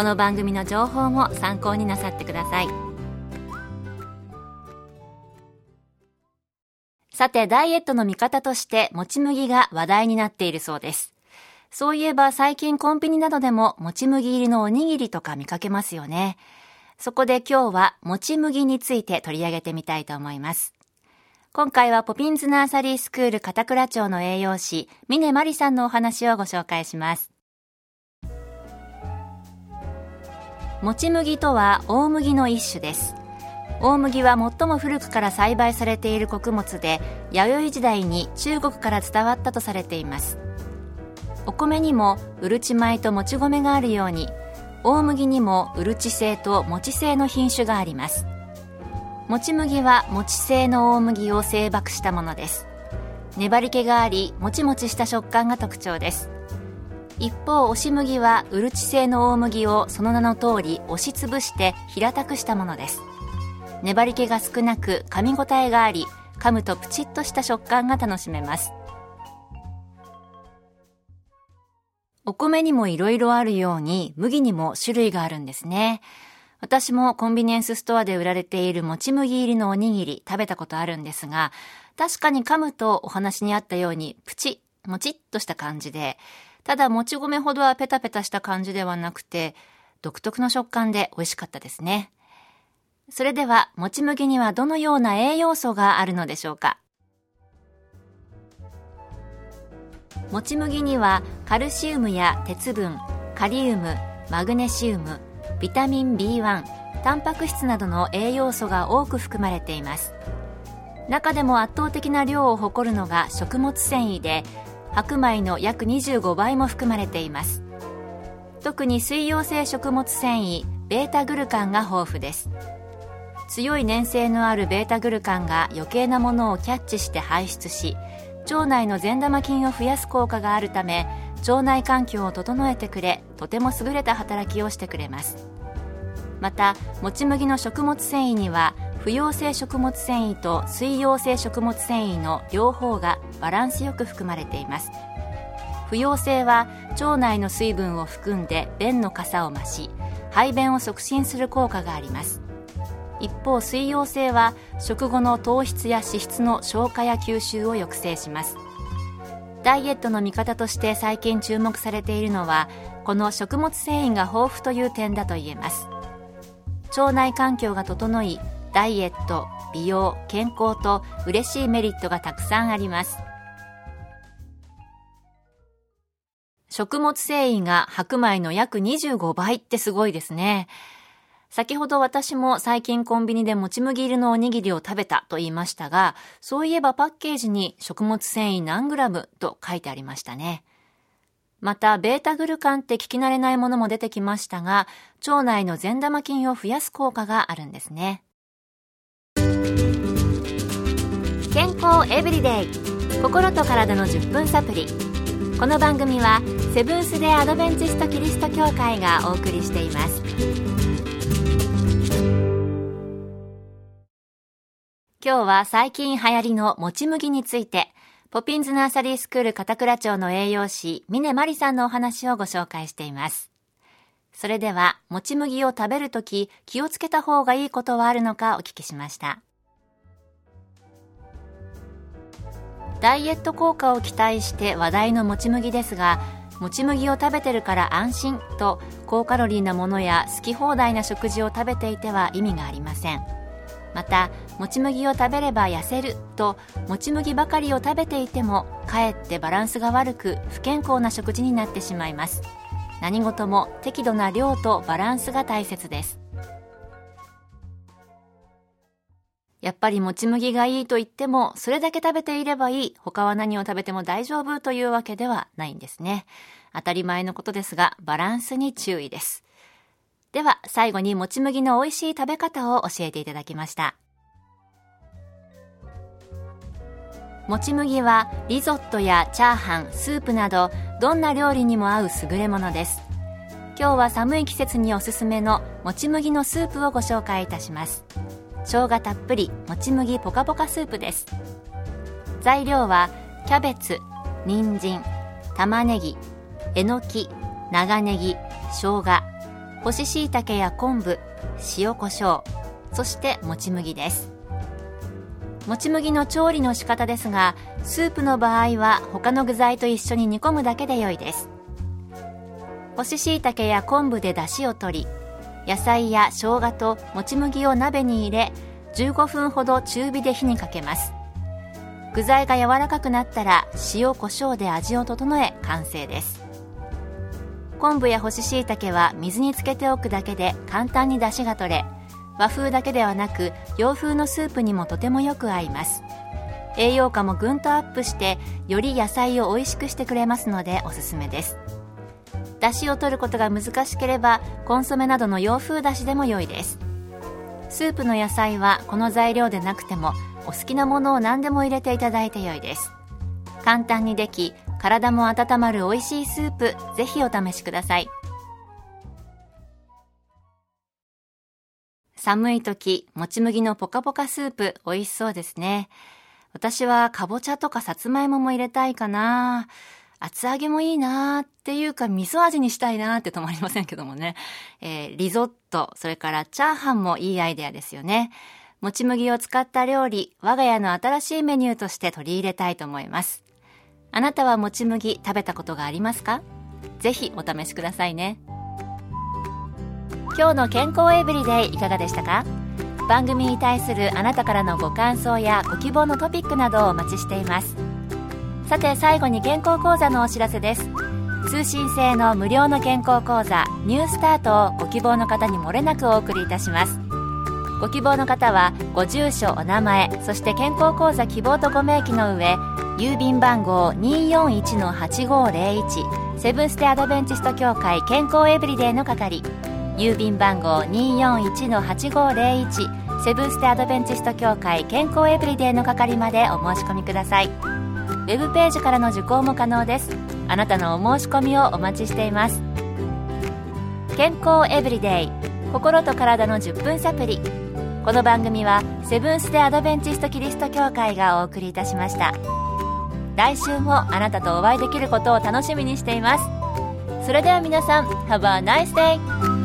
この番組の情報も参考になさってください。さてダイエットの味方としてもち麦が話題になっているそうです。そういえば最近コンビニなどでももち麦入りのおにぎりとか見かけますよね。そこで今日はもち麦について取り上げてみたいと思います。今回はポピンズナーサリースクール片倉町の栄養士、峰真理さんのお話をご紹介します。もち麦とは大麦の一種です。大麦は最も古くから栽培されている穀物で、弥生時代に中国から伝わったとされています。お米にもうるち米ともち米があるように、大麦にもうるち製ともち製の品種があります。もち麦はもち製の大麦を製箔したものです粘り気がありもちもちした食感が特徴です一方押し麦はうるち製の大麦をその名の通り押しつぶして平たくしたものです。粘り気が少なく噛み応えがあり噛むとプチッとした食感が楽しめます。お米にもいろいろあるように麦にも種類があるんですね。私もコンビニエンスストアで売られているもち麦入りのおにぎり食べたことあるんですが、確かに噛むとお話にあったようにプチッ、もちっとした感じで、ただもち米ほどはペタペタした感じではなくて、独特の食感で美味しかったですね。それでは、もち麦にはどのような栄養素があるのでしょうか？もち麦にはカルシウムや鉄分、カリウム、マグネシウム、ビタミン B1 タンパク質などの栄養素が多く含まれています中でも圧倒的な量を誇るのが食物繊維で白米の約25倍も含まれています。特に水溶性食物繊維ベータグルカンが豊富です。強い粘性のあるベータグルカンが余計なものをキャッチして排出し腸内の善玉菌を増やす効果があるため腸内環境を整えてくれとても優れた働きをしてくれます。またもち麦の食物繊維には不溶性食物繊維と水溶性食物繊維の両方がバランスよく含まれています。不溶性は腸内の水分を含んで便の傘を増し排便を促進する効果があります。一方水溶性は食後の糖質や脂質の消化や吸収を抑制します。ダイエットの見方として最近注目されているのはこの食物繊維が豊富という点だと言えます。腸内環境が整いダイエット美容健康と嬉しいメリットがたくさんあります食物繊維が白米の約25倍ってすごいですね先ほど私も最近コンビニでもち麦入りのおにぎりを食べたと言いましたが、そういえばパッケージに食物繊維何グラムと書いてありましたね。また、ベータグルカンって聞き慣れないものも出てきましたが、腸内の善玉菌を増やす効果があるんですね。健康エブリデイ心と体の10分サプリこの番組はセブンス・デ・アドベンチスト・キリスト教会がお送りしています今日は最近流行りのもち麦についてポピンズナーサリースクール片倉町の栄養士、峰真理さんのお話をご紹介しています。それでは、もち麦を食べるとき気をつけた方がいいことはあるのかお聞きしました。ダイエット効果を期待して話題のもち麦ですが、もち麦を食べてるから安心と高カロリーなものや好き放題な食事を食べていては意味がありません。またもち麦を食べれば痩せるともち麦ばかりを食べていてもかえってバランスが悪く不健康な食事になってしまいます。何事も適度な量とバランスが大切です。やっぱりもち麦がいいと言っても、それだけ食べていればいい、他は何を食べても大丈夫というわけではないんですね。当たり前のことですが、バランスに注意です。では、最後にもち麦の美味しい食べ方を教えていただきました。もち麦はリゾットやチャーハン、スープなどどんな料理にも合う優れものです。今日は寒い季節におすすめのもち麦のスープをご紹介いたします。生姜たっぷりもち麦ポカポカスープです。材料はキャベツ人参玉ねぎえのき長ネギ生姜干し椎茸や昆布塩コショウそしてもち麦です。もち麦の調理の仕方ですがスープの場合は他の具材と一緒に煮込むだけで良いです。干し椎茸や昆布で出汁を取り野菜や生姜ともち麦を鍋に入れ15分ほど中火で火にかけます。具材が柔らかくなったら塩コショウで味を整え完成です。昆布や干し椎茸は水につけておくだけで簡単に出汁が取れ和風だけではなく洋風のスープにもとてもよく合います。栄養価もぐんとアップしてより野菜を美味しくしてくれますのでおすすめです。だしを取ることが難しければコンソメなどの洋風だしでも良いです。スープの野菜はこの材料でなくてもお好きなものを何でも入れていただいて良いです。簡単にでき体も温まる美味しいスープぜひお試しください。寒い時もち麦のポカポカスープ美味しそうですね。私はかぼちゃとかさつまいもも入れたいかな。厚揚げもいいなーっていうか味噌味にしたいなーって止まりませんけどもね。えー、リゾット、それからチャーハンもいいアイデアですよね。もち麦を使った料理、我が家の新しいメニューとして取り入れたいと思います。あなたはもち麦食べたことがありますか？ぜひお試しくださいね。今日の健康エブリデイいかがでしたか？番組に対するあなたからのご感想やご希望のトピックなどをお待ちしています。さて最後に健康講座のお知らせです。通信制の無料の健康講座ニュースタートをご希望の方にもれなくお送りいたします。ご希望の方はご住所お名前そして健康講座希望とご明記の上郵便番号241-8501セブンステアドベンチスト協会健康エブリデイの係。郵便番号241-8501セブンステアドベンチスト協会健康エブリデイの係までお申し込みください。ウェブページからの受講も可能です。あなたのお申し込みをお待ちしています。健康エブリデイ。心と体の10分サプリこの番組はセブンス・デ・アドベンチスト・キリスト教会がお送りいたしました。来週もあなたとお会いできることを楽しみにしています。それでは皆さん Have a nice day!